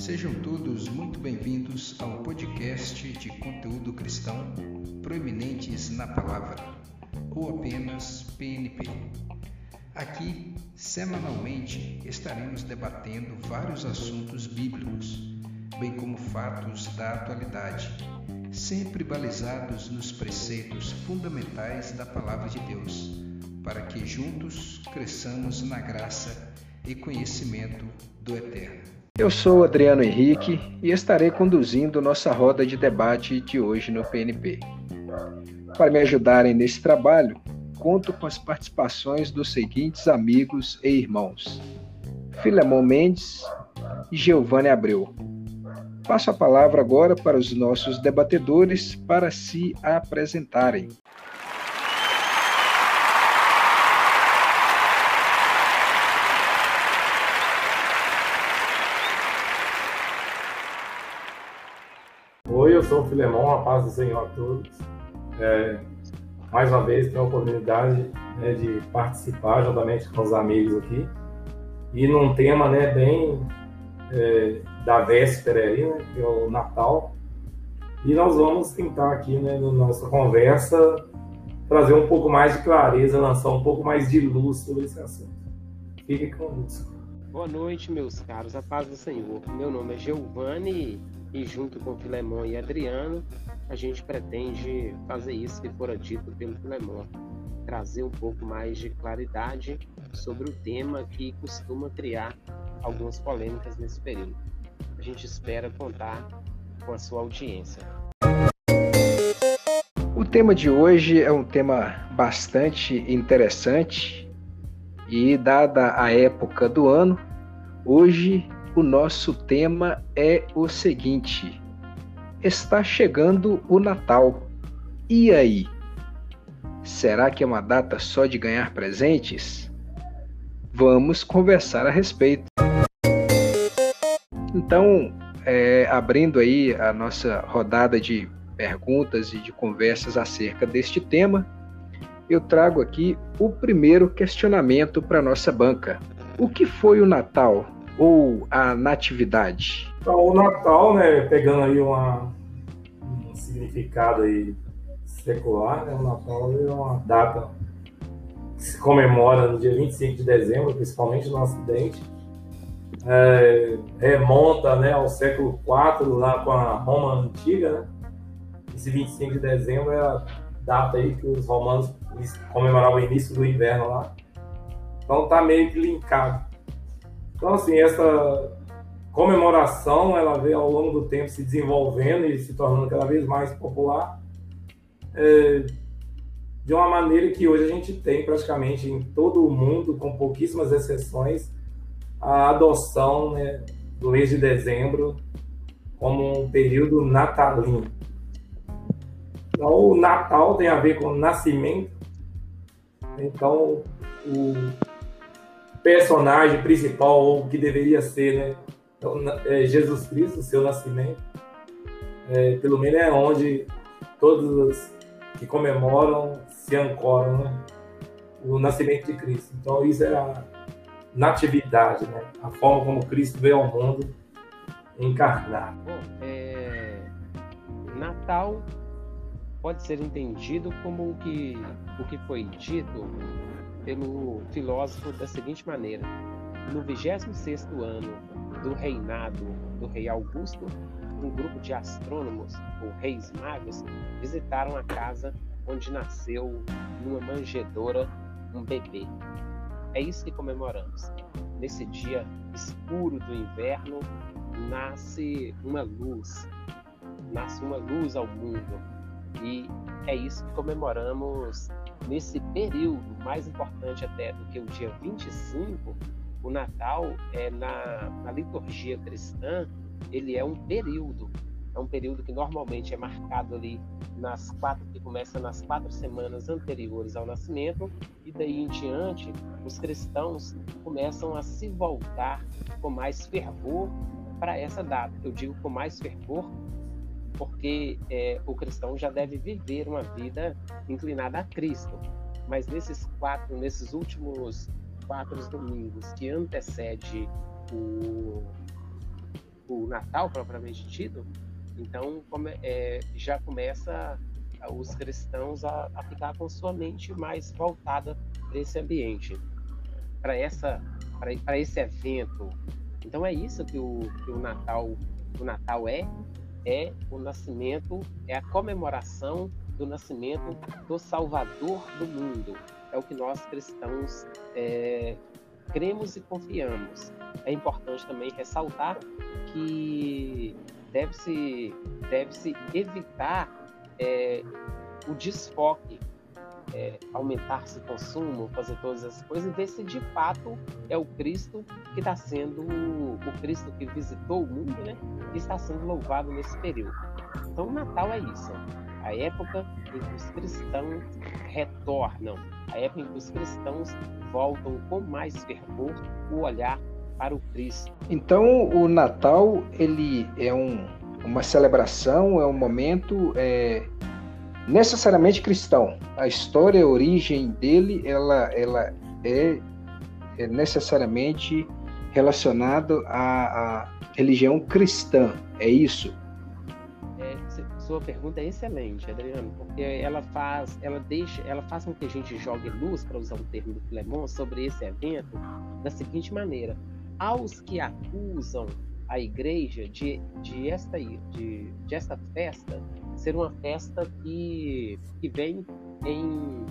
Sejam todos muito bem-vindos ao podcast de conteúdo cristão Proeminentes na Palavra, ou apenas PNP. Aqui, semanalmente, estaremos debatendo vários assuntos bíblicos, bem como fatos da atualidade, sempre balizados nos preceitos fundamentais da Palavra de Deus, para que juntos cresçamos na graça e conhecimento do Eterno. Eu sou Adriano Henrique e estarei conduzindo nossa roda de debate de hoje no PNP. Para me ajudarem nesse trabalho, conto com as participações dos seguintes amigos e irmãos: Filemon Mendes e Giovanni Abreu. Passo a palavra agora para os nossos debatedores para se apresentarem. Oi, eu sou o Filemon, a paz do Senhor a todos. É, mais uma vez, tenho a oportunidade né, de participar juntamente com os amigos aqui. E num tema né, bem é, da véspera aí, né, que é o Natal. E nós vamos tentar aqui, né, na nossa conversa, trazer um pouco mais de clareza, lançar um pouco mais de luz sobre esse assunto. Fique conosco. Boa noite, meus caros, a paz do Senhor. Meu nome é Giovanni e junto com Filemon e Adriano, a gente pretende fazer isso que fora dito pelo Filemon, trazer um pouco mais de claridade sobre o tema que costuma criar algumas polêmicas nesse período. A gente espera contar com a sua audiência. O tema de hoje é um tema bastante interessante e, dada a época do ano, hoje o nosso tema é o seguinte: está chegando o Natal. E aí? Será que é uma data só de ganhar presentes? Vamos conversar a respeito. Então, é, abrindo aí a nossa rodada de perguntas e de conversas acerca deste tema, eu trago aqui o primeiro questionamento para nossa banca. O que foi o Natal ou a Natividade? Então, o Natal, né, pegando aí uma, um significado aí secular, né, o Natal é uma data que se comemora no dia 25 de dezembro, principalmente no Ocidente. É, remonta né, ao século IV, lá com a Roma Antiga. Né? Esse 25 de dezembro é a data aí que os romanos comemoravam o início do inverno lá. Então tá meio que linkado. Então, assim, essa comemoração, ela vem ao longo do tempo se desenvolvendo e se tornando cada vez mais popular, é, de uma maneira que hoje a gente tem praticamente em todo o mundo, com pouquíssimas exceções, a adoção né, do mês de dezembro como um período natalino. Então, o Natal tem a ver com o nascimento. Então, o personagem principal, ou que deveria ser, né? Então, é Jesus Cristo, seu nascimento. É, pelo menos é onde todos os que comemoram se ancoram, né? O nascimento de Cristo. Então, isso é a natividade, né? A forma como Cristo veio ao mundo encarnado. Bom, é... Natal pode ser entendido como o que, o que foi dito pelo filósofo da seguinte maneira: no 26 ano do reinado do rei Augusto, um grupo de astrônomos, ou reis magos, visitaram a casa onde nasceu numa manjedoura um bebê. É isso que comemoramos. Nesse dia escuro do inverno, nasce uma luz, nasce uma luz ao mundo. E é isso que comemoramos nesse período, mais importante até do que o dia 25, o Natal é na, na liturgia cristã, ele é um período, é um período que normalmente é marcado ali nas quatro que começa nas quatro semanas anteriores ao nascimento e daí em diante os cristãos começam a se voltar com mais fervor para essa data. Eu digo com mais fervor porque é, o cristão já deve viver uma vida inclinada a Cristo. mas nesses quatro, nesses últimos quatro domingos que antecede o, o Natal propriamente dito, então é, já começa os cristãos a, a, ficar com sua mente mais voltada para esse ambiente, para essa, para esse evento. Então é isso que o, que o Natal, o Natal é, é o nascimento, é a comemoração do nascimento do Salvador do mundo. É o que nós cristãos é, cremos e confiamos. É importante também ressaltar que deve-se deve -se evitar é, o desfoque, é, aumentar-se o consumo, fazer todas essas coisas, ver se de fato é o Cristo que está sendo o Cristo que visitou o mundo, né? E está sendo louvado nesse período. Então, o Natal é isso a época em que os cristãos retornam, a época em que os cristãos voltam com mais fervor o olhar para o Cristo. Então, o Natal ele é um, uma celebração, é um momento é, necessariamente cristão. A história, a origem dele, ela, ela é, é necessariamente relacionada à, à religião cristã. É isso? sua pergunta é excelente, Adriano, porque ela faz, ela deixa, ela faz com que a gente jogue luz, para usar um termo do Filemon, sobre esse evento da seguinte maneira: aos que acusam a igreja de, de, esta, de, de esta festa ser uma festa que, que vem em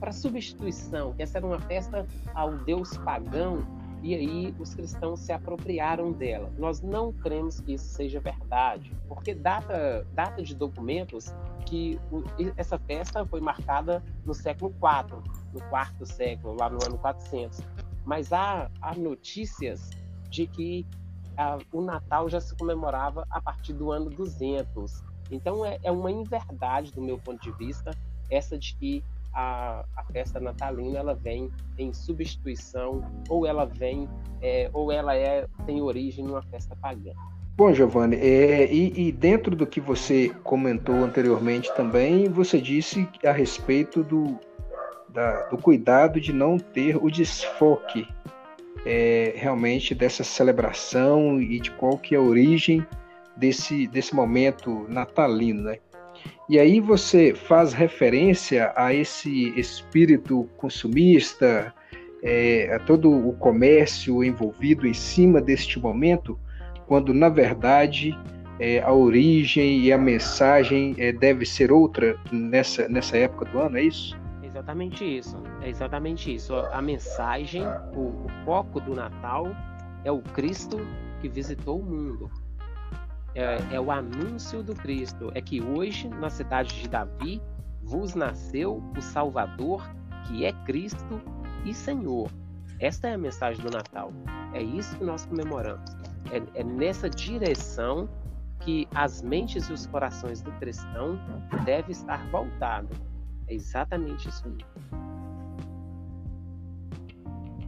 para substituição, que essa era uma festa ao Deus pagão e aí os cristãos se apropriaram dela. Nós não cremos que isso seja verdade, porque data, data de documentos que o, essa festa foi marcada no século IV, no quarto século, lá no ano 400. Mas há, há notícias de que a, o Natal já se comemorava a partir do ano 200. Então é, é uma inverdade, do meu ponto de vista, essa de que a, a festa natalina ela vem em substituição ou ela vem é, ou ela é tem origem numa festa pagã. Bom, Giovanni, é, e, e, dentro do que você comentou anteriormente também, você disse a respeito do, da, do cuidado de não ter o desfoque é, realmente dessa celebração e de qual que é a origem desse, desse momento natalino, né? E aí você faz referência a esse espírito consumista, é, a todo o comércio envolvido em cima deste momento, quando na verdade é, a origem e a mensagem é, deve ser outra nessa, nessa época do ano, é isso? Exatamente isso, é exatamente isso. A mensagem, o, o foco do Natal é o Cristo que visitou o mundo é, é o anúncio do Cristo. É que hoje, na cidade de Davi, vos nasceu o Salvador, que é Cristo e Senhor. Esta é a mensagem do Natal. É isso que nós comemoramos. É, é nessa direção que as mentes e os corações do cristão devem estar voltados. É exatamente isso aí.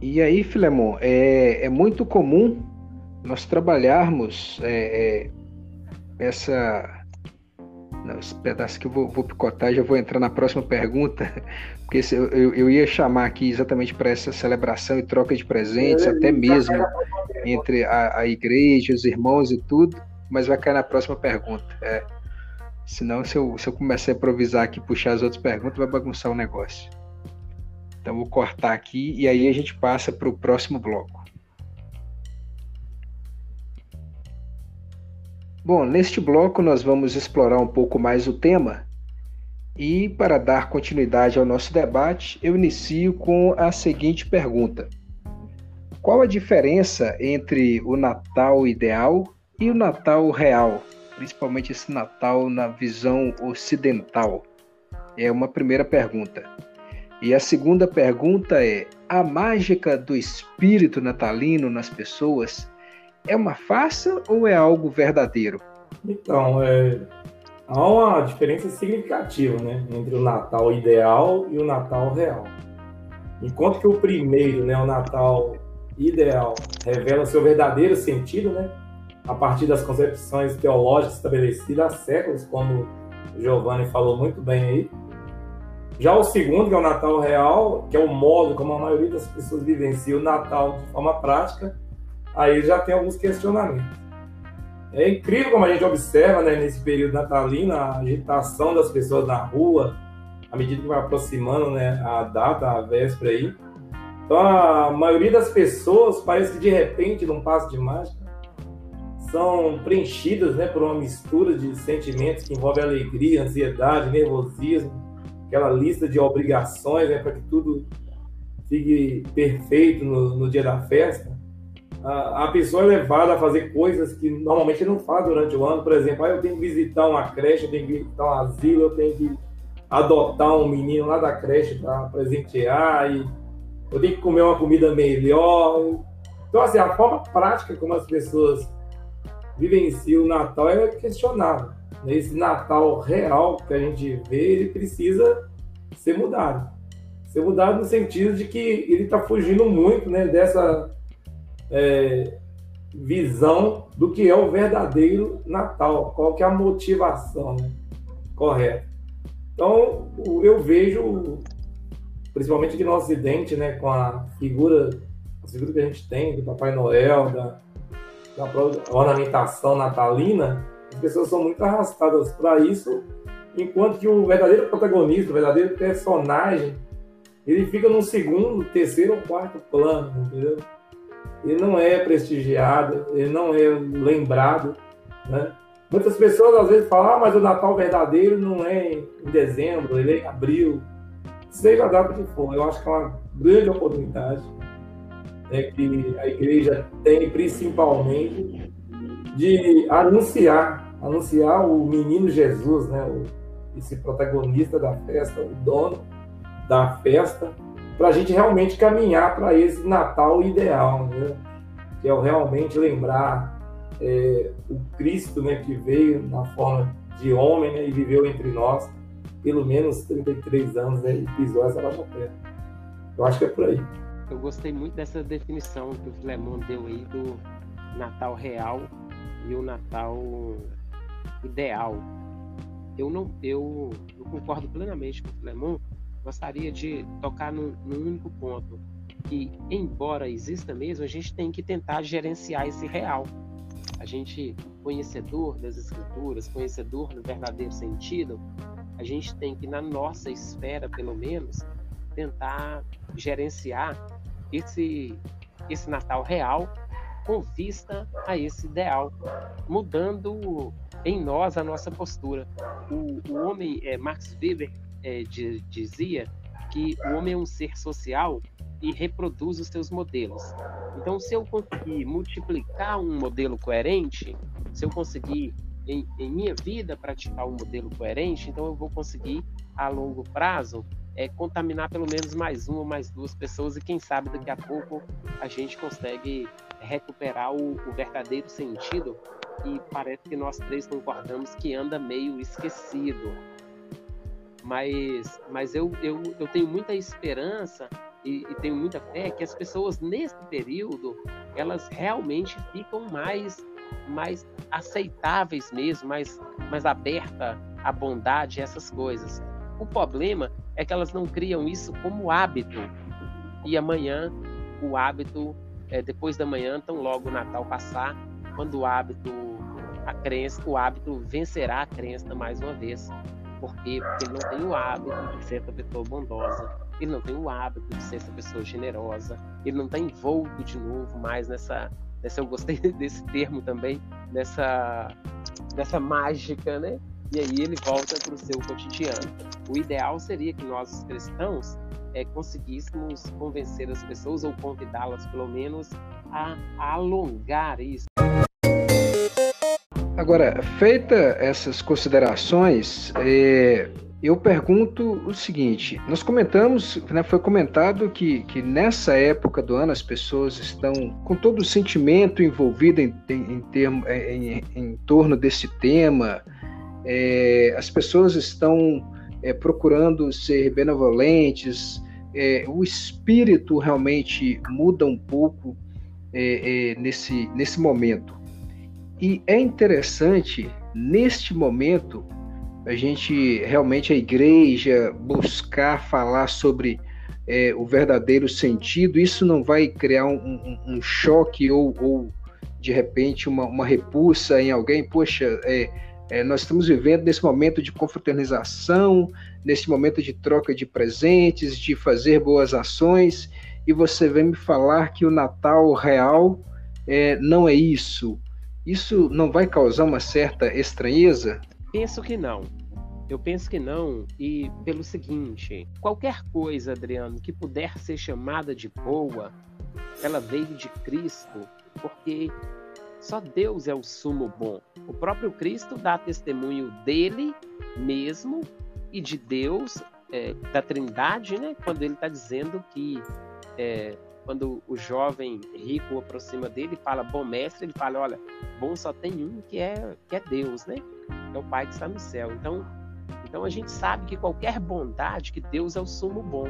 E aí, Filemon, é, é muito comum nós trabalharmos é, é, essa. Não, esse pedaço que eu vou, vou picotar, já vou entrar na próxima pergunta, porque eu, eu, eu ia chamar aqui exatamente para essa celebração e troca de presentes, até mesmo entre a, a igreja, os irmãos e tudo, mas vai cair na próxima pergunta. É. Senão, se eu, se eu começar a improvisar aqui, puxar as outras perguntas, vai bagunçar o negócio. Então, vou cortar aqui e aí a gente passa para o próximo bloco. Bom, neste bloco nós vamos explorar um pouco mais o tema e, para dar continuidade ao nosso debate, eu inicio com a seguinte pergunta: Qual a diferença entre o Natal ideal e o Natal real, principalmente esse Natal na visão ocidental? É uma primeira pergunta. E a segunda pergunta é: a mágica do espírito natalino nas pessoas é uma farsa ou é algo verdadeiro? Então, é, há uma diferença significativa né, entre o Natal ideal e o Natal real. Enquanto que o primeiro, né, o Natal ideal, revela seu verdadeiro sentido, né, a partir das concepções teológicas estabelecidas há séculos, como Giovanni falou muito bem aí, Já o segundo, que é o Natal real, que é o modo como a maioria das pessoas vivencia o Natal de forma prática, aí já tem alguns questionamentos. É incrível como a gente observa né, nesse período natalino a agitação das pessoas na rua, à medida que vai aproximando né, a data, a véspera aí. Então a maioria das pessoas parece que de repente, num passo de mágica, são preenchidas né, por uma mistura de sentimentos que envolve alegria, ansiedade, nervosismo, aquela lista de obrigações né, para que tudo fique perfeito no, no dia da festa. A, a, pessoa é levada a fazer coisas que normalmente não faz durante o ano. Por exemplo, ah, eu tenho que visitar uma creche, eu tenho que visitar um asilo, eu tenho que adotar um menino lá da creche para presentear, e eu tenho que comer uma comida melhor. Então, assim, a forma prática como as pessoas vivencia o Natal é questionável. Né? Esse Natal real que a gente vê, ele precisa ser mudado. Ser mudado no sentido de que ele está fugindo muito né, dessa é, visão do que é o verdadeiro Natal, qual que é a motivação né, correta. Então, eu vejo, principalmente aqui no Ocidente, né, com a figura, a figura que a gente tem do Papai Noel, da, da ornamentação natalina, as pessoas são muito arrastadas para isso, enquanto que o verdadeiro protagonista, o verdadeiro personagem, ele fica num segundo, terceiro ou quarto plano, entendeu? Ele não é prestigiado, ele não é lembrado, né? Muitas pessoas às vezes falam, ah, mas o Natal verdadeiro não é em dezembro, ele é em abril. Seja a data que for, eu acho que é uma grande oportunidade né, que a igreja tem principalmente de anunciar, anunciar o menino Jesus, né, o, esse protagonista da festa, o dono da festa, para a gente realmente caminhar para esse Natal ideal, né, que é realmente lembrar é, o Cristo né, que veio na forma de homem né, e viveu entre nós pelo menos 33 anos né, e pisou essa nova terra. Eu acho que é por aí eu gostei muito dessa definição que o Filemon deu aí do Natal real e o Natal ideal. Eu não, eu, eu concordo plenamente com o Filemon. Gostaria de tocar num, num único ponto que, embora exista mesmo, a gente tem que tentar gerenciar esse real. A gente, conhecedor das escrituras, conhecedor do verdadeiro sentido, a gente tem que, na nossa esfera, pelo menos, tentar gerenciar esse, esse Natal real com vista a esse ideal, mudando em nós a nossa postura. O, o homem, é, Max Weber é, de, dizia que o homem é um ser social e reproduz os seus modelos. Então, se eu conseguir multiplicar um modelo coerente, se eu conseguir em, em minha vida praticar um modelo coerente, então eu vou conseguir a longo prazo é, contaminar pelo menos mais uma ou mais duas pessoas e quem sabe daqui a pouco a gente consegue recuperar o, o verdadeiro sentido e parece que nós três concordamos que anda meio esquecido. Mas, mas eu, eu, eu tenho muita esperança e, e, tenho muita fé que as pessoas nesse período elas realmente ficam mais mais aceitáveis mesmo, mais mais aberta à bondade, essas coisas. O problema é que elas não criam isso como hábito. E amanhã, o hábito, é, depois da manhã, tão logo o Natal passar, quando o hábito, a crença, o hábito vencerá a crença mais uma vez. Por quê? Porque ele não tem o hábito de ser essa pessoa bondosa, ele não tem o hábito de ser essa pessoa generosa, ele não está envolto de novo mais nessa, nessa eu gostei desse termo também, nessa, nessa mágica, né? E aí ele volta para o seu cotidiano. O ideal seria que nós cristãos é, conseguíssemos convencer as pessoas ou convidá-las pelo menos a, alongar isso. Agora, feita essas considerações, é, eu pergunto o seguinte: nós comentamos, né, foi comentado que, que nessa época do ano as pessoas estão com todo o sentimento envolvido em, em, em, termo, em, em torno desse tema, é, as pessoas estão é, procurando ser benevolentes, é, o espírito realmente muda um pouco é, é, nesse, nesse momento. E é interessante, neste momento, a gente realmente, a igreja, buscar falar sobre é, o verdadeiro sentido, isso não vai criar um, um, um choque ou, ou, de repente, uma, uma, repulsa em alguém? Poxa, é, é, nós estamos vivendo nesse momento de confraternização, nesse momento de troca de presentes, de fazer boas ações, e você vem me falar que o Natal real é, não é isso. Isso não vai causar uma certa estranheza? Penso que não. Eu penso que não, e pelo seguinte: qualquer coisa, Adriano, que puder ser chamada de boa, ela veio de Cristo, porque só Deus é o sumo bom. O próprio Cristo dá testemunho dele mesmo e de Deus, é, da Trindade, né? Quando ele está dizendo que é, quando o jovem rico aproxima dele fala bom mestre, ele fala, olha, bom só tem um que é que é Deus, né? É o Pai que está no céu. Então então a gente sabe que qualquer bondade, que Deus é o sumo bom,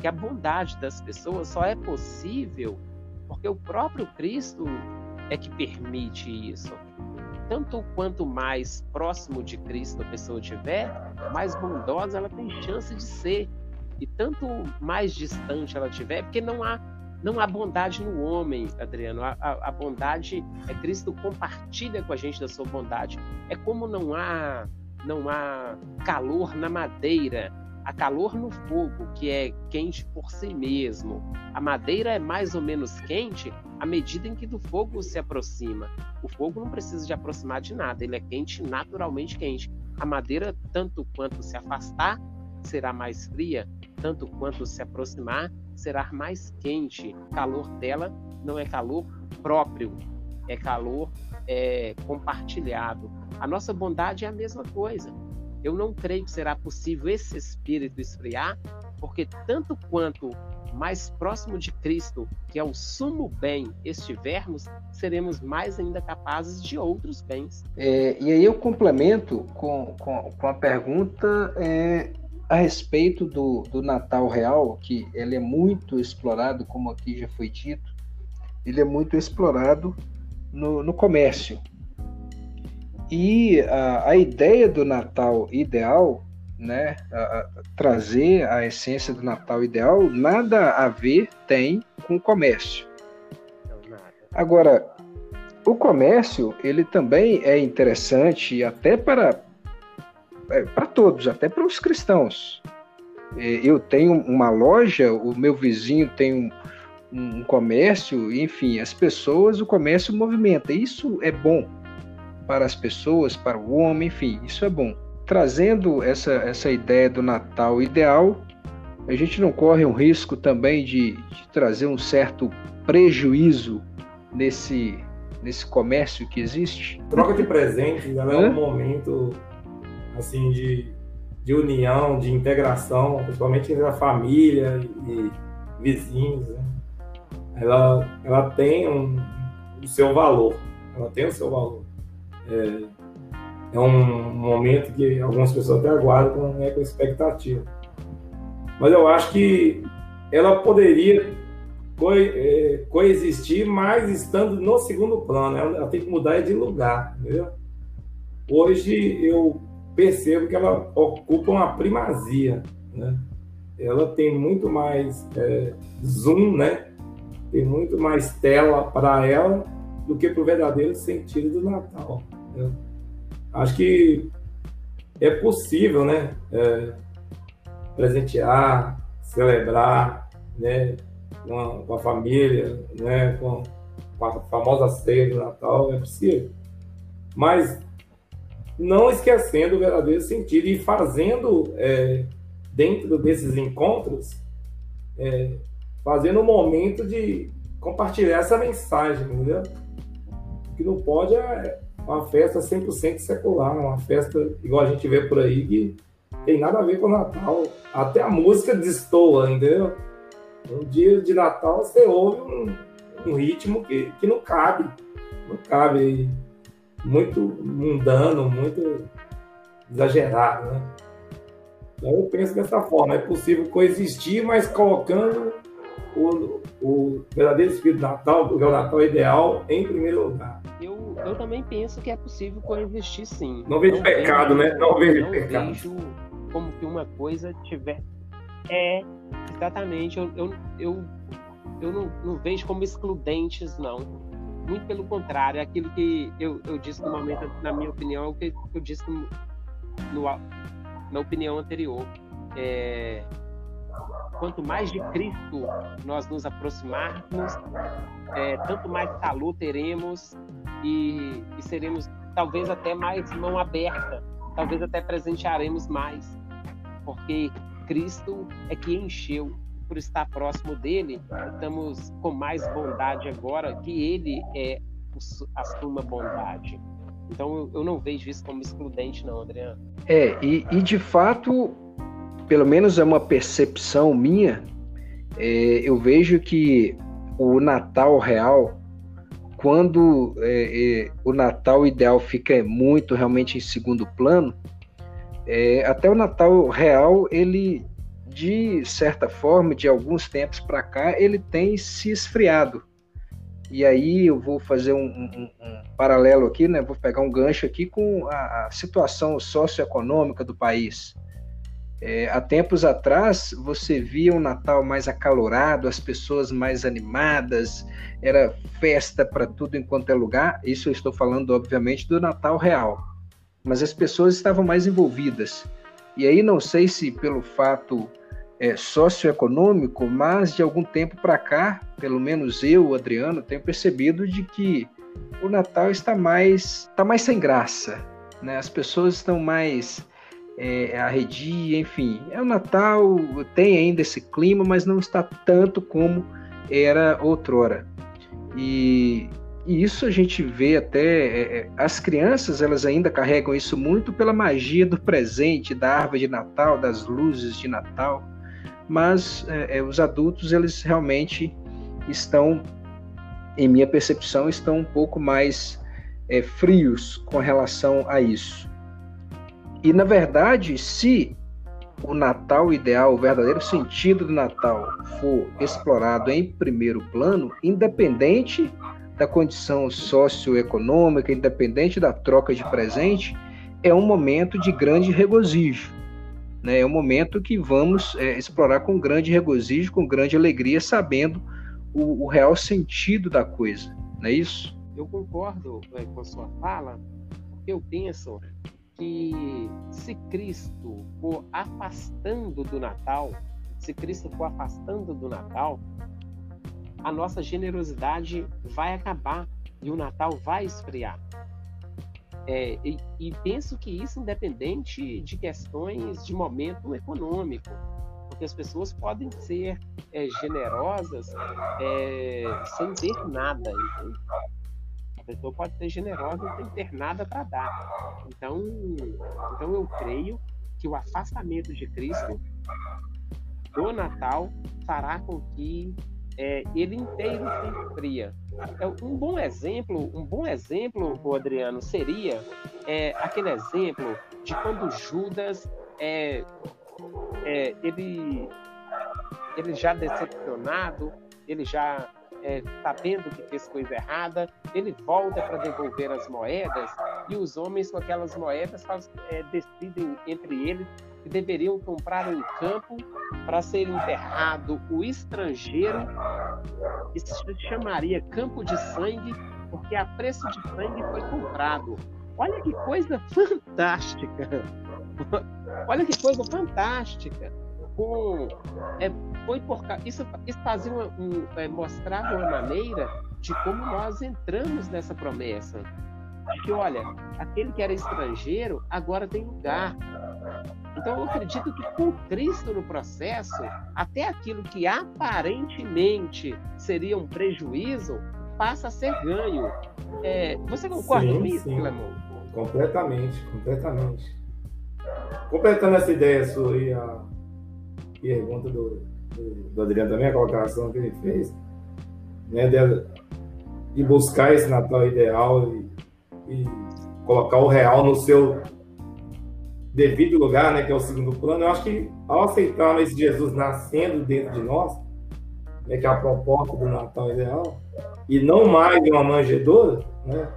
que a bondade das pessoas só é possível porque o próprio Cristo é que permite isso. Tanto quanto mais próximo de Cristo a pessoa estiver, mais bondosa ela tem chance de ser. E tanto mais distante ela estiver, porque não há não há bondade no homem, Adriano. A, a, a, bondade é Cristo compartilha com a gente da sua bondade. É como não há não há calor na madeira, há calor no fogo, que é quente por si mesmo. A madeira é mais ou menos quente à medida em que do fogo se aproxima. O fogo não precisa de aproximar de nada, ele é quente, naturalmente quente. A madeira, tanto quanto se afastar, será mais fria, tanto quanto se aproximar, será mais quente. O calor dela não é calor próprio, é calor é, compartilhado. A nossa bondade é a mesma coisa. Eu não creio que será possível esse espírito esfriar, porque tanto quanto mais próximo de Cristo, que é o sumo bem, estivermos, seremos mais ainda capazes de outros bens. É, e aí eu complemento com, com, com a pergunta é, a respeito do, do Natal Real, que ele é muito explorado, como aqui já foi dito, ele é muito explorado no, no comércio. E a, a, ideia do Natal ideal, né, a, a, trazer a essência do Natal ideal, nada a ver tem com o comércio. Agora, o comércio, ele também é interessante até para, é, para todos, até para os cristãos. É, eu tenho uma loja, o meu vizinho tem um, um comércio, enfim, as pessoas, o comércio movimenta. Isso é bom para as pessoas, para o homem, enfim, isso é bom. Trazendo essa, essa ideia do Natal ideal, a gente não corre um risco também de, de trazer um certo prejuízo nesse, nesse comércio que existe? Troca de presentes é um momento assim de, de união, de integração, principalmente entre a família e vizinhos. Né? ela, ela tem um, o seu valor. Ela tem o seu valor. É, é um momento que algumas pessoas até aguardam né, com expectativa. Mas eu acho que ela poderia co é, coexistir, mas estando no segundo plano. Ela, ela, tem que mudar de lugar, entendeu? Hoje eu percebo que ela ocupa uma primazia, né? Ela tem muito mais é, zoom, né? tem muito mais tela para ela do que para o verdadeiro sentido do Natal. Acho que é possível, né? É, presentear, celebrar, né? Com a, com a, família, né? Com, com a famosa ceia do Natal, é possível. Mas não esquecendo o verdadeiro sentido e fazendo é, dentro desses encontros é, fazendo um momento de compartilhar essa mensagem, entendeu? O que não pode é uma festa 100% secular, uma festa igual a gente vê por aí, que tem nada a ver com o Natal. Até a música destoa, entendeu? Um dia de Natal você ouve um, um ritmo que, que não cabe, não cabe, muito mundano, muito exagerado, né? Então eu penso dessa forma, é possível coexistir, mas colocando o, o verdadeiro espírito Natal, o Natal ideal, em primeiro lugar. Eu, eu também penso que é possível coexistir sim. Não vejo não pecado, vejo, né? Não vejo não pecado. vejo como que uma coisa tiver. É, exatamente. Eu, eu, eu, eu não, não vejo como excludentes, não. Muito pelo contrário, é aquilo que eu, eu disse no momento, na minha opinião, é o que eu disse no, no na opinião anterior. É, quanto mais de Cristo nós nos aproximarmos, é, tanto mais calor teremos e, e, seremos talvez até mais mão aberta, talvez até presentearemos mais, porque Cristo é que encheu. Por estar próximo dele, estamos com mais bondade agora, que ele é a suma bondade. Então eu não vejo isso como excludente, não, Adriano. É, e, e de fato pelo menos é uma percepção minha, é, eu vejo que o Natal real, quando é, é, o Natal ideal fica muito realmente em segundo plano, é, até o Natal real, ele, de certa forma, de alguns tempos para cá, ele tem se esfriado. E aí eu vou fazer um, um, um, paralelo aqui, né? Vou pegar um gancho aqui com a, a situação socioeconômica do país. É, há tempos atrás, você via um Natal mais acalorado, as pessoas mais animadas, era festa para tudo enquanto é lugar. Isso eu estou falando, obviamente, do Natal real. Mas as pessoas estavam mais envolvidas. E aí, não sei se pelo fato é, socioeconômico, mas de algum tempo para cá, pelo menos eu, Adriano, tenho percebido de que o Natal está mais, está mais sem graça. Né? As pessoas estão mais é, arredia, enfim. É o Natal, tem ainda esse clima, mas não está tanto como era outrora. E, e isso a gente vê até é, é, as crianças elas ainda carregam isso muito pela magia do presente, da árvore de Natal, das luzes de Natal. Mas é, é os adultos eles realmente estão, em minha percepção, estão um pouco mais é, frios com relação a isso. E na verdade, se o Natal ideal, o verdadeiro sentido do Natal for explorado em primeiro plano, independente da condição socioeconômica, independente da troca de presente, é um momento de grande regozijo. Né? É um momento que vamos é, explorar com grande regozijo, com grande alegria, sabendo o, o real sentido da coisa. Não é isso? Eu concordo é, com a sua fala, porque eu penso que se Cristo for afastando do Natal, se Cristo for afastando do Natal, a nossa generosidade vai acabar e o Natal vai esfriar. É, e, e, penso que isso independente de questões de momento econômico, porque as pessoas podem ser é, generosas é, sem ter nada. Entende? Pessoa pode ser generosa sem ter nada para dar. Então, então eu creio que o afastamento de Cristo do Natal fará com que é, ele inteiro se esfria. É, um bom exemplo, um bom exemplo, Adriano, seria é, aquele exemplo de quando Judas é, é, ele, ele já decepcionado, ele já é, sabendo que fez coisa errada, ele volta para devolver as moedas e os homens com aquelas moedas é, decidem entre eles que deveriam comprar um campo para ser enterrado o estrangeiro. Isso se chamaria campo de sangue, porque a preço de sangue foi comprado. Olha que coisa fantástica! Olha que coisa fantástica! Com, é, foi por isso, isso fazia uma, um, é, mostrava uma maneira de como nós entramos nessa promessa. Que, olha, aquele que era estrangeiro agora tem lugar. Então eu acredito que com Cristo no processo, até aquilo que aparentemente seria um prejuízo passa a ser ganho. É, você concorda com isso, Clemão? Completamente, completamente. Completando essa ideia sua aí, a pergunta do, do, Adriano também, a colocação que ele fez, né, de, de buscar esse Natal ideal e, e, colocar o real no seu devido lugar, né, que é o segundo plano. Eu acho que ao aceitar esse Jesus nascendo dentro de nós, né, que é a proposta do Natal ideal, e não mais de uma manjedoura, né,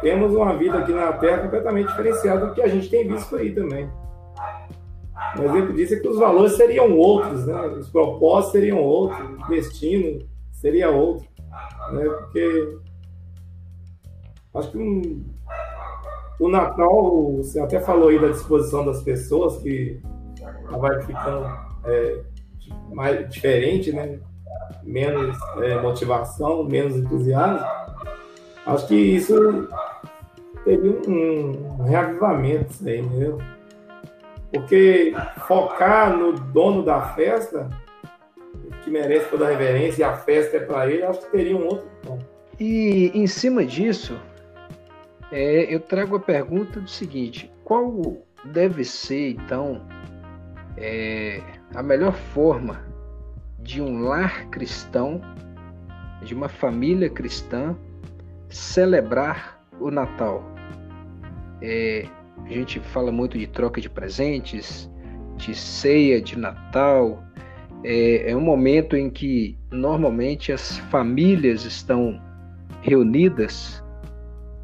temos uma vida aqui na Terra completamente diferenciada do que a gente tem visto aí também. Um exemplo disso é que os valores seriam outros, né? os propósitos seriam outros, o destino seria outro. Né? Porque acho que um, o Natal, você até falou aí da disposição das pessoas, que vai ficando é, mais diferente, né? menos é, motivação, menos entusiasmo. Acho que isso teve um, um reavivamento, isso aí, entendeu? Porque focar no dono da festa, que merece toda a reverência, e a festa é para ele, acho que teria um outro tom. E em cima disso, é, eu trago a pergunta do seguinte: qual deve ser, então, é, a melhor forma de um lar cristão, de uma família cristã, celebrar o Natal? É, a gente fala muito de troca de presentes, de ceia de Natal. É, é um momento em que normalmente as famílias estão reunidas.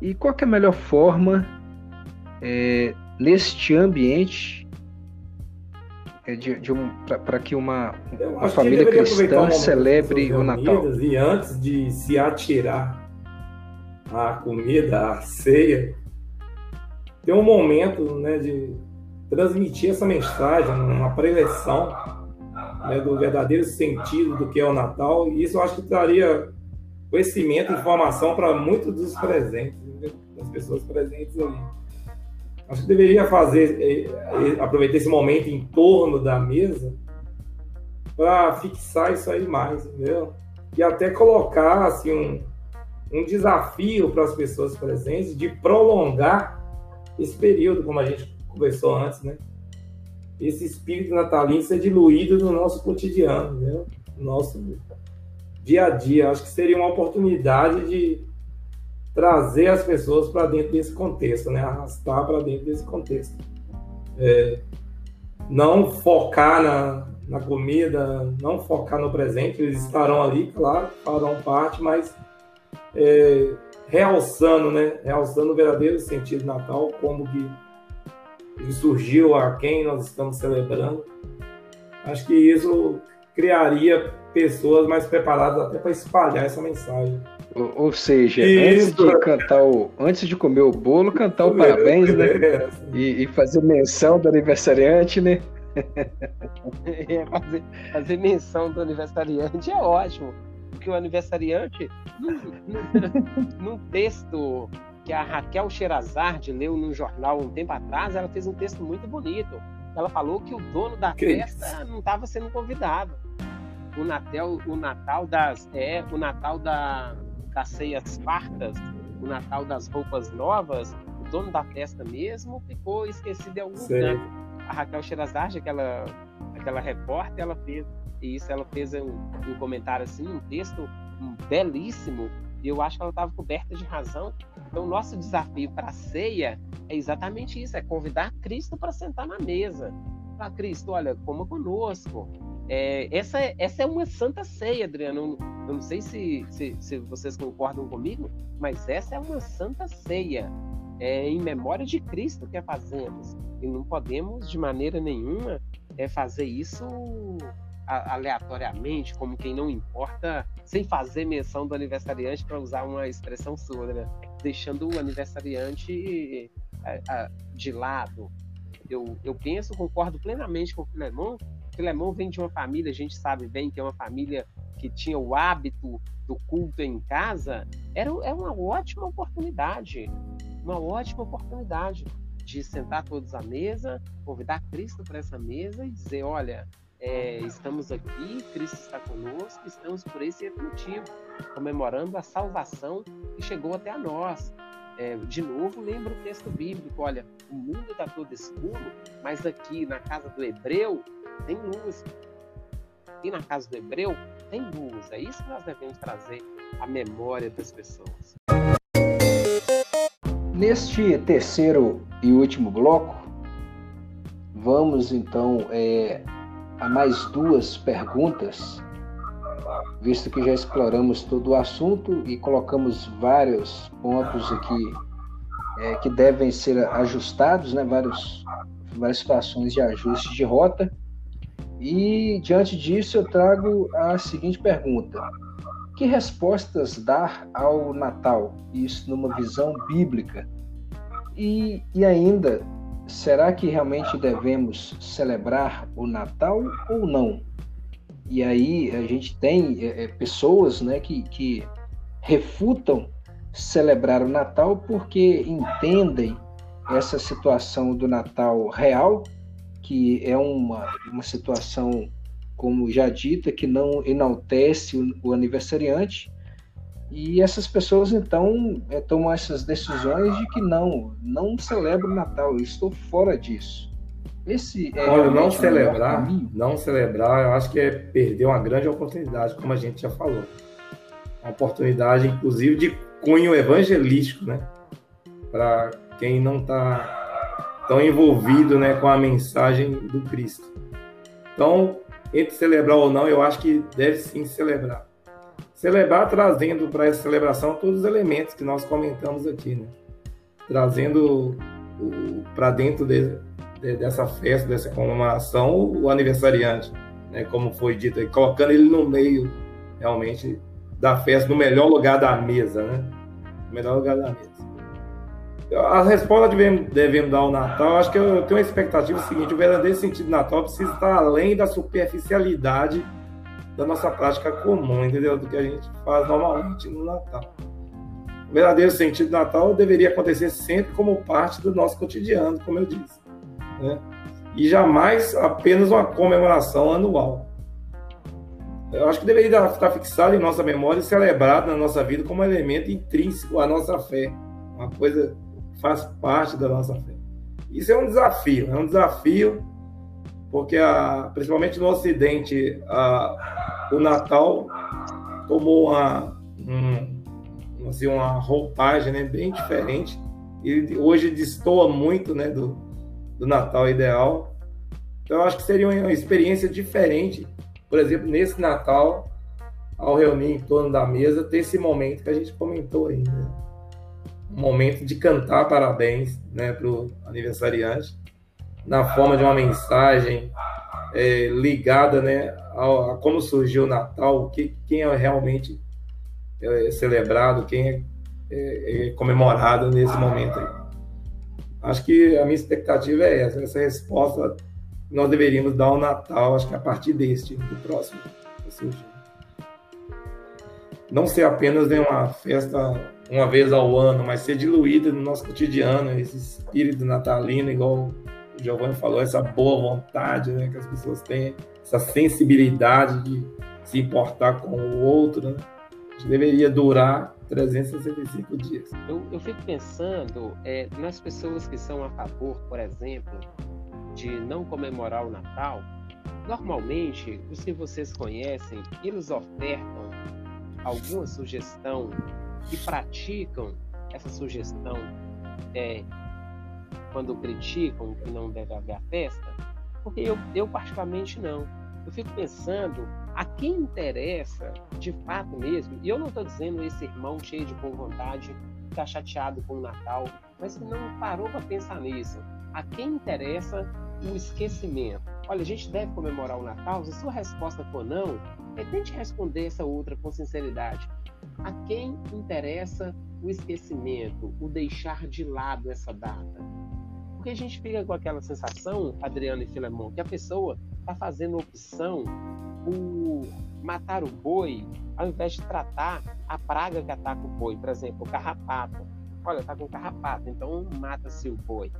E qual é a melhor forma é, neste ambiente é, de, de um, para que uma, uma família cristã celebre o Natal? E antes de se atirar a comida, a ceia, ter um momento né, de transmitir essa mensagem, uma preleção né, do verdadeiro sentido do que é o Natal, e isso eu acho que traria conhecimento, informação para muitos dos presentes, né, das pessoas presentes ali. Acho que deveria fazer, eh, eh, aproveitar esse momento em torno da mesa para fixar isso aí mais, entendeu? E até colocar assim, um, um desafio para as pessoas presentes de prolongar esse período, como a gente conversou antes, né? Esse espírito natalino ser diluído no nosso cotidiano, né? no nosso dia a dia. Acho que seria uma oportunidade de trazer as pessoas para dentro desse contexto, né? Arrastar para dentro desse contexto. É, não focar na, na comida, não focar no presente, eles estarão ali, claro, farão parte, mas é, realçando, né? Realçando o verdadeiro sentido do Natal, como que surgiu, a quem nós estamos celebrando. Acho que isso criaria pessoas mais preparadas até para espalhar essa mensagem. Ou, seja, isso. antes de cantar o, antes de comer o bolo, cantar o é, parabéns, né? É, e, e, fazer menção do aniversariante, né? É, fazer, fazer menção do aniversariante é ótimo que o aniversariante, num, texto que a Raquel Sherazade leu num jornal um tempo atrás, ela fez um texto muito bonito. Ela falou que o dono da que festa isso? não estava sendo convidado. O Natal, o Natal das é, o Natal da, das ceias fartas, o Natal das roupas novas, o dono da festa mesmo ficou esquecido em algum canto. A Raquel Sherazade, aquela aquela repórter, ela fez isso ela fez um, um comentário assim, um texto belíssimo, e eu acho que ela estava coberta de razão. Então, o nosso desafio para a ceia é exatamente isso: é convidar Cristo para sentar na mesa. Falar, Cristo, olha, coma conosco. É, essa, essa é uma santa ceia, Adriano. Eu, não sei se, se, se, vocês concordam comigo, mas essa é uma santa ceia. É em memória de Cristo que a fazemos. E não podemos, de maneira nenhuma, é fazer isso aleatoriamente, como quem não importa, sem fazer menção do aniversariante, para usar uma expressão sua, né? deixando o aniversariante é, de lado. Eu, eu penso, concordo plenamente com o Filemon. Filemon vem de uma família, a gente sabe bem que é uma família que tinha o hábito do culto em casa. Era, é uma ótima oportunidade, uma ótima oportunidade de sentar todos à mesa, convidar Cristo para essa mesa e dizer: olha, é, estamos aqui, Cristo está conosco, estamos por esse motivo, comemorando a salvação que chegou até a nós. É, de novo, lembra o texto bíblico: olha, o mundo está todo escuro, mas aqui na casa do hebreu tem luz. E na casa do hebreu tem luz. É isso que nós devemos trazer à memória das pessoas. Neste terceiro e último bloco, vamos então é, a mais duas perguntas visto que já exploramos todo o assunto e colocamos vários pontos aqui é, que devem ser ajustados, né, vários, várias situações de ajuste de rota. E diante disso eu trago a seguinte pergunta: que respostas dar ao Natal? Isso numa visão bíblica. E, e ainda, será que realmente devemos celebrar o Natal ou não? E aí a gente tem é, é, pessoas né, que, que refutam celebrar o Natal porque entendem essa situação do Natal real, que é uma, uma situação, como já dita, que não enaltece o, o aniversariante, e essas pessoas então é, tomam essas decisões de que não, não celebro o Natal, eu estou fora disso. Esse é Olha, não celebrar, não celebrar, eu acho que é perder uma grande oportunidade, como a gente já falou. Uma oportunidade, inclusive, de cunho evangelístico, né? Para quem não está tão envolvido né, com a mensagem do Cristo. Então, entre celebrar ou não, eu acho que deve sim celebrar celebrar trazendo para essa celebração todos os elementos que nós comentamos aqui, né? trazendo para dentro de, de, dessa festa, dessa comemoração, o aniversariante, né? como foi dito aí, colocando ele no meio realmente da festa, no melhor lugar da mesa, né? No melhor lugar da mesa. A resposta que devemos, dar ao Natal, acho que eu tenho uma expectativa seguinte: o verdadeiro sentido do Natal precisa estar além da superficialidade da nossa prática comum, entendeu? Do que a gente faz normalmente no Natal. O verdadeiro sentido do Natal deveria acontecer sempre como parte do nosso cotidiano, como eu disse. Né? E jamais apenas uma comemoração anual. Eu acho que deveria estar fixado em nossa memória e celebrado na nossa vida como elemento intrínseco à nossa fé. Uma coisa que faz parte da nossa fé. Isso é um desafio, é um desafio porque a, principalmente no Ocidente a, o Natal tomou uma, um, assim, uma roupagem né, bem diferente e hoje destoa muito né, do, do Natal ideal. Então eu acho que seria uma experiência diferente, por exemplo, nesse Natal, ao reunir em torno da mesa, ter esse momento que a gente comentou aí, né? um momento de cantar parabéns né, para o aniversariante na forma de uma mensagem é, ligada né, a, a, como surgiu o Natal, que, quem é realmente é, celebrado, quem é, é, é comemorado nesse momento. Aí. Acho que a minha expectativa é essa, essa resposta nós deveríamos dar ao Natal, acho que a partir deste, do próximo. Não ser apenas né, uma festa uma vez ao ano, mas ser diluída no nosso cotidiano, esse espírito natalino, igual Giovanni falou, essa boa vontade né, que as pessoas têm, essa sensibilidade de se importar com o outro, né, deveria durar 365 dias. Eu, eu fico pensando é, nas pessoas que são a favor, por exemplo, de não comemorar o Natal. Normalmente, os que vocês conhecem, eles ofertam alguma sugestão e praticam essa sugestão é, quando criticam que não deve haver festa? Porque eu, eu particularmente não. Eu fico pensando a quem interessa de fato mesmo, e eu não estou dizendo esse irmão cheio de boa vontade, está chateado com o Natal, mas que não parou para pensar nisso. A quem interessa o esquecimento? Olha, a gente deve comemorar o Natal? Se sua resposta for não, é, tente responder essa outra com sinceridade. A quem interessa o esquecimento, o deixar de lado essa data? Porque a gente fica com aquela sensação, Adriano e Filemão, que a pessoa está fazendo opção por matar o boi ao invés de tratar a praga que ataca o boi, por exemplo, o carrapato. Olha, está com carrapato, então mata-se o boi.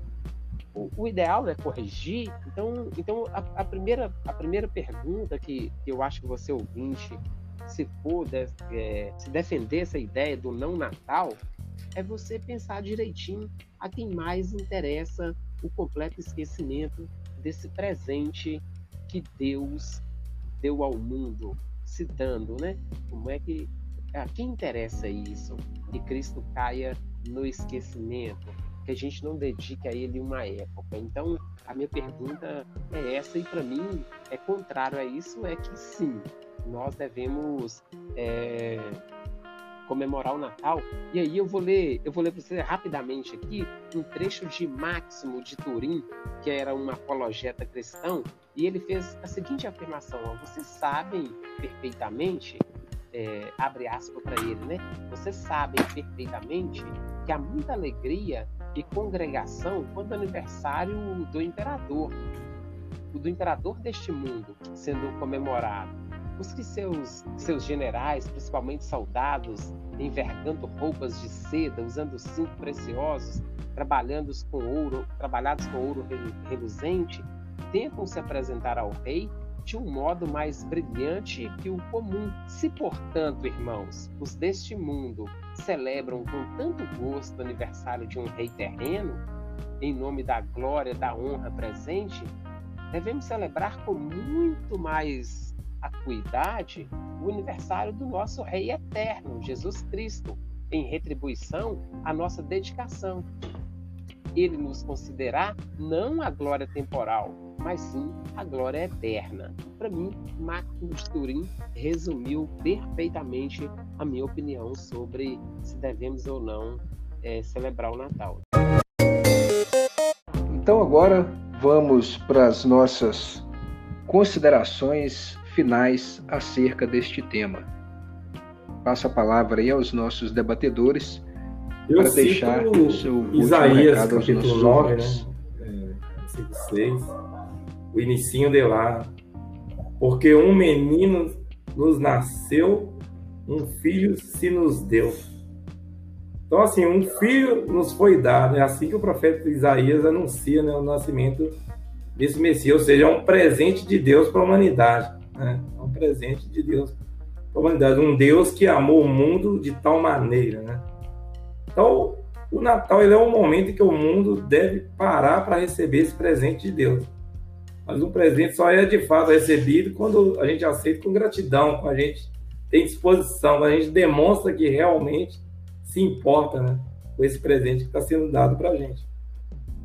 O, o, ideal é corrigir. Então, então a, a, primeira, a primeira pergunta que, que eu acho que você ouvinte, se for de, é, se defender essa ideia do não Natal, é você pensar direitinho a quem mais interessa o completo esquecimento desse presente que Deus deu ao mundo, se dando, né? Como é que a quem interessa isso? Que Cristo caia no esquecimento, que a gente não dedique a ele uma época. Então, a minha pergunta é essa e para mim é contrário a isso, é que sim, nós devemos é, comemorar o Natal. E aí eu vou ler, eu vou ler para você rapidamente aqui um trecho de Máximo de Turim, que era um apologeta cristão, e ele fez a seguinte afirmação: ó, vocês sabem perfeitamente, é, abre aspas para ele, né? Vocês sabem perfeitamente que há muita alegria e congregação quando é aniversário do imperador, do imperador deste mundo sendo comemorado os que seus, seus generais, principalmente soldados, envergando roupas de seda, usando cintos preciosos, trabalhando com ouro, trabalhados com ouro reluzente, tentam se apresentar ao rei de um modo mais brilhante que o comum. Se, portanto, irmãos, os deste mundo celebram com tanto gosto o aniversário de um rei terreno, em nome da glória, da honra presente, devemos celebrar com muito mais acuidade o aniversário do nosso Rei eterno, Jesus Cristo, em retribuição à nossa dedicação. Ele nos considerar não a glória temporal, mas sim a glória eterna. Para mim, de Turim resumiu perfeitamente a minha opinião sobre se devemos ou não é, celebrar o Natal. Então agora vamos para as nossas considerações finais acerca deste tema. Passo a palavra aí aos nossos debatedores Eu para deixar o seu Isaías, recado aos capítulo 9, né? É, 6, o inicinho de lá. Porque um menino nos nasceu, um filho se nos deu. Então, assim, um filho nos foi dado. É assim que o profeta Isaías anuncia né, o nascimento desse Messias, ou seja, é um presente de Deus para a humanidade. Né? É um presente de Deus para a humanidade. Um Deus que amou o mundo de tal maneira. Né? Então, o Natal ele é um momento em que o mundo deve parar para receber esse presente de Deus. Mas um presente só é de fato recebido quando a gente aceita com gratidão, quando a gente tem disposição, quando a gente demonstra que realmente se importa né, com esse presente que está sendo dado para a gente.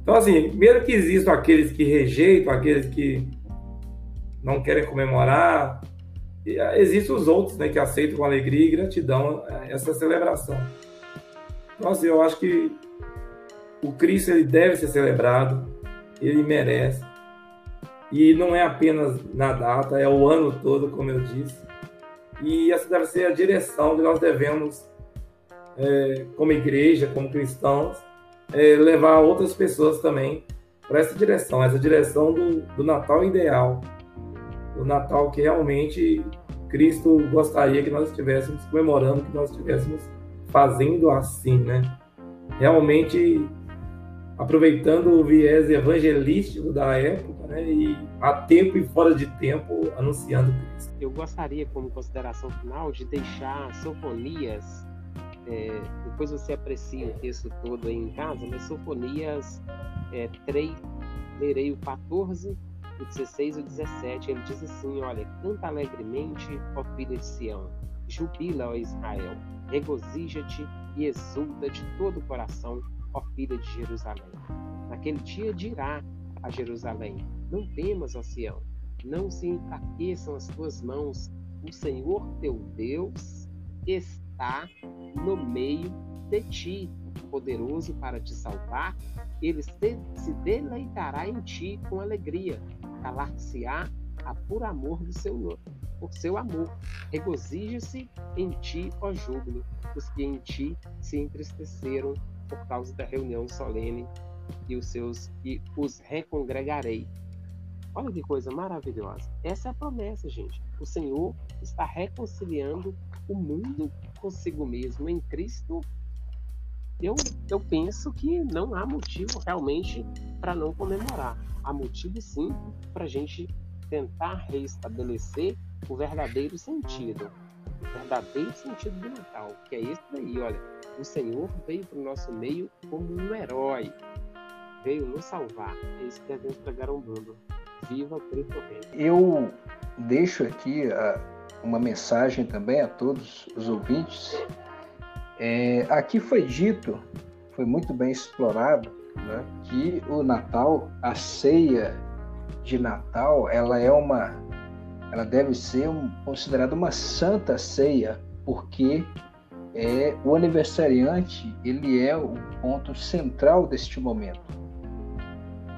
Então, assim, primeiro que existam aqueles que rejeitam, aqueles que não querem comemorar. E ah, existem os outros né, que aceitam com alegria e gratidão eh, essa celebração. Então, assim, eu acho que o Cristo ele deve ser celebrado, ele merece. E não é apenas na data, é o ano todo, como eu disse. E essa deve ser a direção que nós devemos, é, como igreja, como cristãos, é, levar outras pessoas também para essa direção, essa direção do, do Natal ideal, o Natal que realmente Cristo gostaria que nós estivéssemos comemorando, que nós estivéssemos fazendo assim, né? Realmente aproveitando o viés evangelístico da época, né? E a tempo e fora de tempo anunciando Cristo. Eu gostaria, como consideração final, de deixar Sofonias. É, depois você aprecia o texto todo aí em casa, mas Sofonias é, 3, lerei o 14 o 16 e o 17, ele diz assim: Olha, canta alegremente, ó filha de Sião, jubila, ó Israel, regozija-te e exulta de todo o coração, ó filha de Jerusalém. Naquele dia dirá a Jerusalém: Não temas, ó Sião, não se enfraqueçam as tuas mãos, o Senhor teu Deus está no meio de ti, poderoso para te salvar, ele se deleitará em ti com alegria calar-se-á a por amor do seu por seu amor. Regozije-se em ti, ó júbilo, os que em ti se entristeceram por causa da reunião solene e os seus e os recongregarei. Olha que coisa maravilhosa. Essa é a promessa, gente. O Senhor está reconciliando o mundo consigo mesmo em Cristo. Eu, eu penso que não há motivo realmente para não comemorar há motivo sim para a gente tentar reestabelecer o verdadeiro sentido, o verdadeiro sentido do Natal, que é esse daí, olha, o Senhor veio para o nosso meio como um herói, veio nos salvar, é isso que devemos pregar ao mundo. Viva Cristo Rei. Eu deixo aqui uh, uma mensagem também a todos os ouvintes. É, aqui foi dito, foi muito bem explorado, né, que o Natal, a ceia de Natal, ela é uma ela deve ser um, considerada uma santa ceia, porque é o aniversariante, ele é o ponto central deste momento.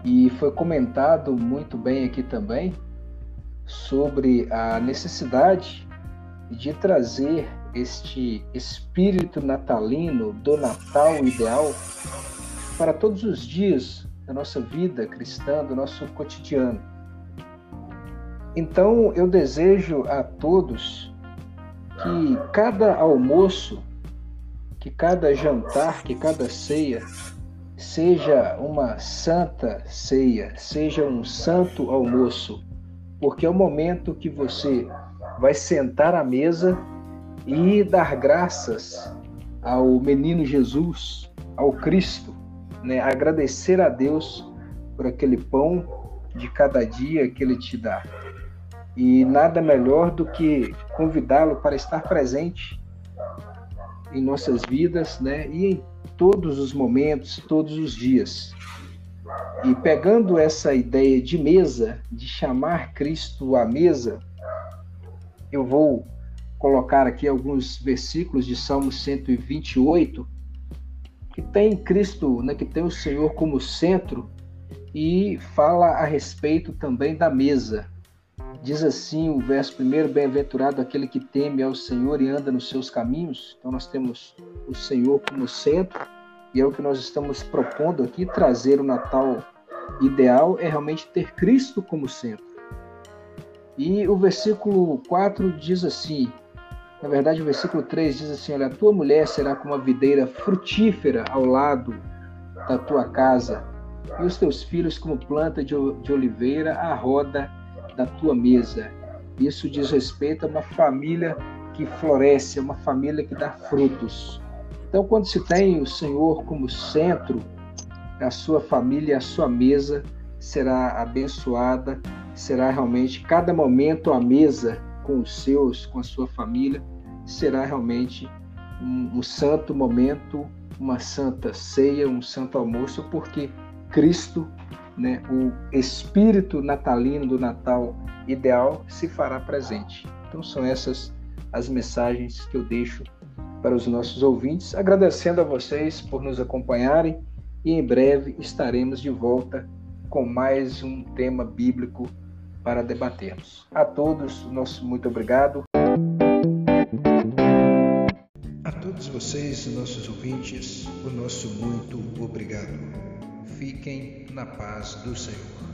E foi comentado muito bem aqui também sobre a necessidade de trazer este espírito natalino do Natal ideal para todos os dias da nossa vida cristã, do nosso cotidiano. Então eu desejo a todos que cada almoço, que cada jantar, que cada ceia seja uma santa ceia, seja um santo almoço, porque é o momento que você vai sentar à mesa e dar graças ao menino Jesus, ao Cristo, né? agradecer a Deus por aquele pão de cada dia que Ele te dá. E nada melhor do que convidá-lo para estar presente em nossas vidas, né? E em todos os momentos, todos os dias. E pegando essa ideia de mesa, de chamar Cristo à mesa, eu vou colocar aqui alguns versículos de Salmo 128, que tem Cristo, né, que tem o Senhor como centro e fala a respeito também da mesa. Diz assim o verso primeiro: Bem-aventurado aquele que teme ao Senhor e anda nos seus caminhos. Então, nós temos o Senhor como centro, e é o que nós estamos propondo aqui: trazer o Natal ideal é realmente ter Cristo como centro. E o versículo 4 diz assim: na verdade, o versículo 3 diz assim: Olha, a tua mulher será como uma videira frutífera ao lado da tua casa, e os teus filhos como planta de oliveira à roda da tua mesa. Isso diz respeito a uma família que floresce, uma família que dá frutos. Então, quando se tem o Senhor como centro, a sua família, a sua mesa será abençoada, será realmente cada momento à mesa com os seus, com a sua família, será realmente um, um santo momento, uma santa ceia, um santo almoço, porque Cristo né, o espírito natalino do Natal ideal se fará presente. Então são essas as mensagens que eu deixo para os nossos ouvintes, agradecendo a vocês por nos acompanharem e em breve estaremos de volta com mais um tema bíblico para debatermos. A todos, nosso muito obrigado. Vocês, nossos ouvintes, o nosso muito obrigado. Fiquem na paz do Senhor.